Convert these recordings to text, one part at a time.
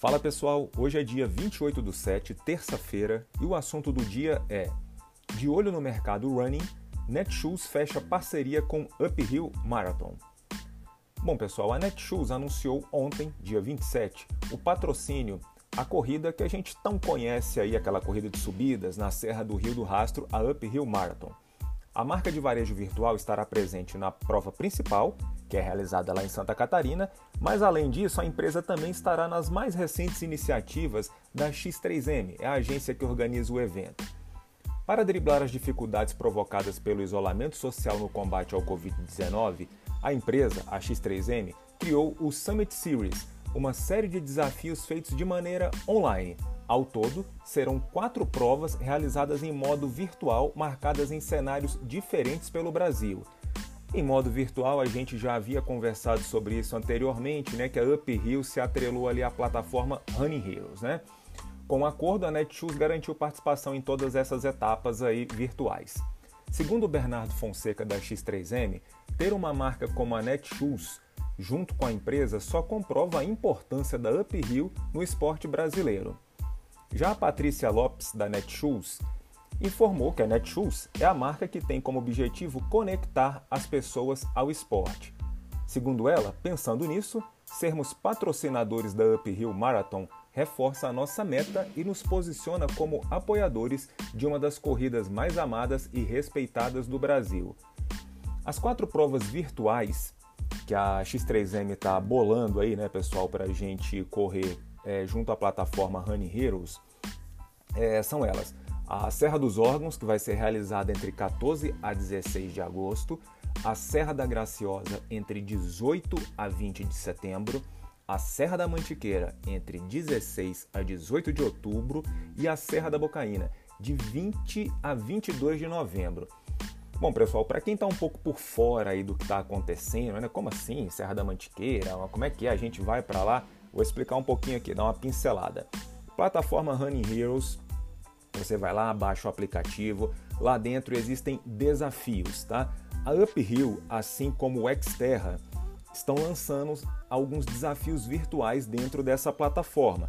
Fala pessoal, hoje é dia 28 do 7, terça-feira, e o assunto do dia é: De olho no mercado running, Netshoes fecha parceria com Uphill Marathon. Bom pessoal, a Netshoes anunciou ontem, dia 27, o patrocínio à corrida que a gente tão conhece aí, aquela corrida de subidas na Serra do Rio do Rastro, a Uphill Marathon. A marca de varejo virtual estará presente na prova principal, que é realizada lá em Santa Catarina, mas além disso, a empresa também estará nas mais recentes iniciativas da X3M, é a agência que organiza o evento. Para driblar as dificuldades provocadas pelo isolamento social no combate ao Covid-19, a empresa, a X3M, criou o Summit Series, uma série de desafios feitos de maneira online, ao todo, serão quatro provas realizadas em modo virtual, marcadas em cenários diferentes pelo Brasil. Em modo virtual, a gente já havia conversado sobre isso anteriormente, né, que a Uphill se atrelou ali à plataforma Running Heroes, né? Com o acordo, a Netshoes garantiu participação em todas essas etapas aí virtuais. Segundo Bernardo Fonseca da X3M, ter uma marca como a Netshoes junto com a empresa só comprova a importância da Uphill no esporte brasileiro. Já a Patrícia Lopes, da Netshoes, informou que a Netshoes é a marca que tem como objetivo conectar as pessoas ao esporte. Segundo ela, pensando nisso, sermos patrocinadores da Uphill Marathon reforça a nossa meta e nos posiciona como apoiadores de uma das corridas mais amadas e respeitadas do Brasil. As quatro provas virtuais que a X3M está bolando aí, né, pessoal, para a gente correr é, junto à plataforma Honey Heroes é, são elas: a Serra dos Órgãos, que vai ser realizada entre 14 a 16 de agosto, a Serra da Graciosa entre 18 a 20 de setembro, a Serra da Mantiqueira entre 16 a 18 de outubro e a Serra da Bocaína de 20 a 22 de novembro. Bom, pessoal, para quem está um pouco por fora aí do que está acontecendo, né? como assim, Serra da Mantiqueira, como é que é? A gente vai para lá? Vou explicar um pouquinho aqui, dar uma pincelada. Plataforma Running Heroes, você vai lá, baixa o aplicativo, lá dentro existem desafios, tá? A Uphill, assim como o Xterra, estão lançando alguns desafios virtuais dentro dessa plataforma.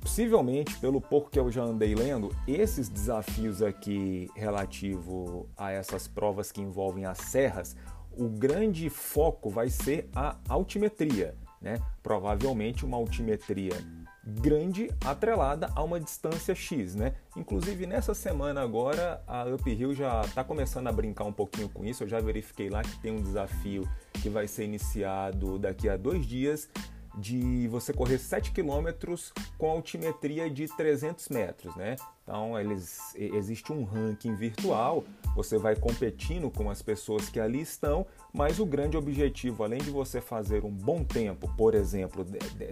Possivelmente, pelo pouco que eu já andei lendo, esses desafios aqui relativo a essas provas que envolvem as serras, o grande foco vai ser a altimetria né? provavelmente uma altimetria grande atrelada a uma distância X. Né? Inclusive nessa semana agora a Uphill já está começando a brincar um pouquinho com isso. Eu já verifiquei lá que tem um desafio que vai ser iniciado daqui a dois dias de você correr 7 km com altimetria de 300 metros, né? Então eles, existe um ranking virtual, você vai competindo com as pessoas que ali estão, mas o grande objetivo, além de você fazer um bom tempo, por exemplo,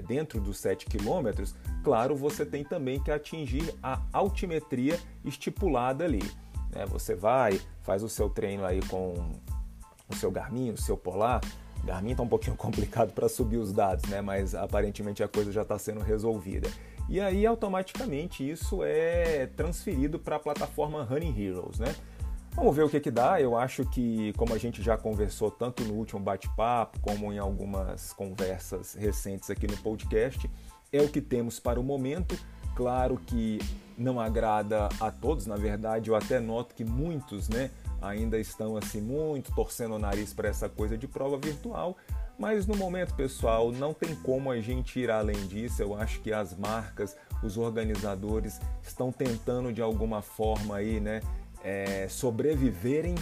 dentro dos 7 km, claro, você tem também que atingir a altimetria estipulada ali. Né? Você vai, faz o seu treino aí com o seu Garmin, o seu Polar, Garmin está um pouquinho complicado para subir os dados, né? mas aparentemente a coisa já está sendo resolvida. E aí automaticamente isso é transferido para a plataforma Running Heroes. Né? Vamos ver o que, que dá. Eu acho que, como a gente já conversou tanto no último bate-papo, como em algumas conversas recentes aqui no podcast, é o que temos para o momento. Claro que não agrada a todos, na verdade, eu até noto que muitos, né? ainda estão assim muito torcendo o nariz para essa coisa de prova virtual, mas no momento, pessoal, não tem como a gente ir além disso. Eu acho que as marcas, os organizadores estão tentando de alguma forma aí, né, é, sobreviverem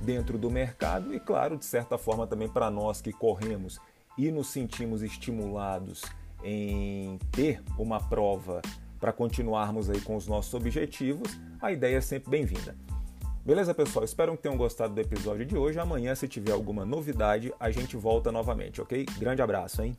dentro do mercado e, claro, de certa forma também para nós que corremos e nos sentimos estimulados em ter uma prova para continuarmos aí com os nossos objetivos, a ideia é sempre bem-vinda. Beleza, pessoal? Espero que tenham gostado do episódio de hoje. Amanhã, se tiver alguma novidade, a gente volta novamente, ok? Grande abraço, hein?